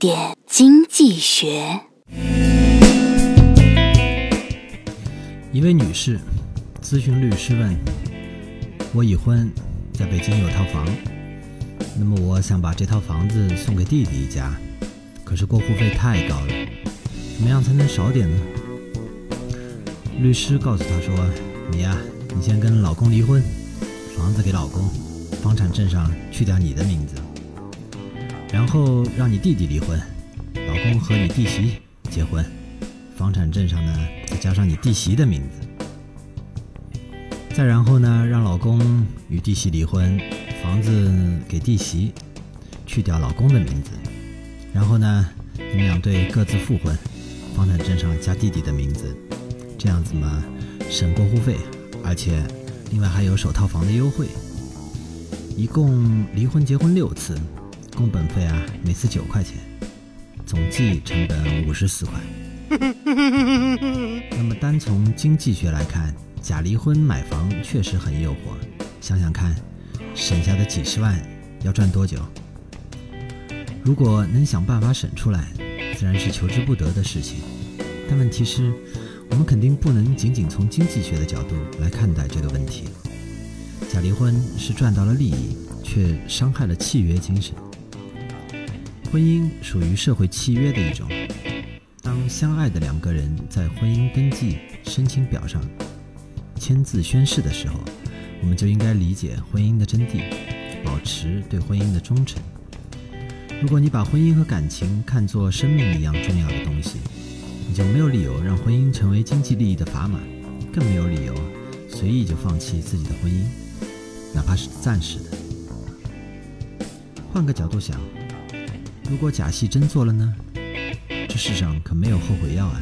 点经济学。一位女士咨询律师问：“我已婚，在北京有套房，那么我想把这套房子送给弟弟一家，可是过户费太高了，怎么样才能少点呢？”律师告诉她说：“你呀，你先跟老公离婚，房子给老公，房产证上去掉你的名字，然后让你弟弟离婚，老公和你弟媳结婚。”房产证上呢，再加上你弟媳的名字，再然后呢，让老公与弟媳离婚，房子给弟媳，去掉老公的名字，然后呢，你们两对各自复婚，房产证上加弟弟的名字，这样子嘛，省过户费，而且另外还有首套房的优惠，一共离婚结婚六次，共本费啊，每次九块钱，总计成本五十四块。那么，单从经济学来看，假离婚买房确实很诱惑。想想看，省下的几十万要赚多久？如果能想办法省出来，自然是求之不得的事情。但问题是，我们肯定不能仅仅从经济学的角度来看待这个问题。假离婚是赚到了利益，却伤害了契约精神。婚姻属于社会契约的一种。当相爱的两个人在婚姻登记申请表上签字宣誓的时候，我们就应该理解婚姻的真谛，保持对婚姻的忠诚。如果你把婚姻和感情看作生命一样重要的东西，你就没有理由让婚姻成为经济利益的砝码，更没有理由随意就放弃自己的婚姻，哪怕是暂时的。换个角度想，如果假戏真做了呢？这世上可没有后悔药啊！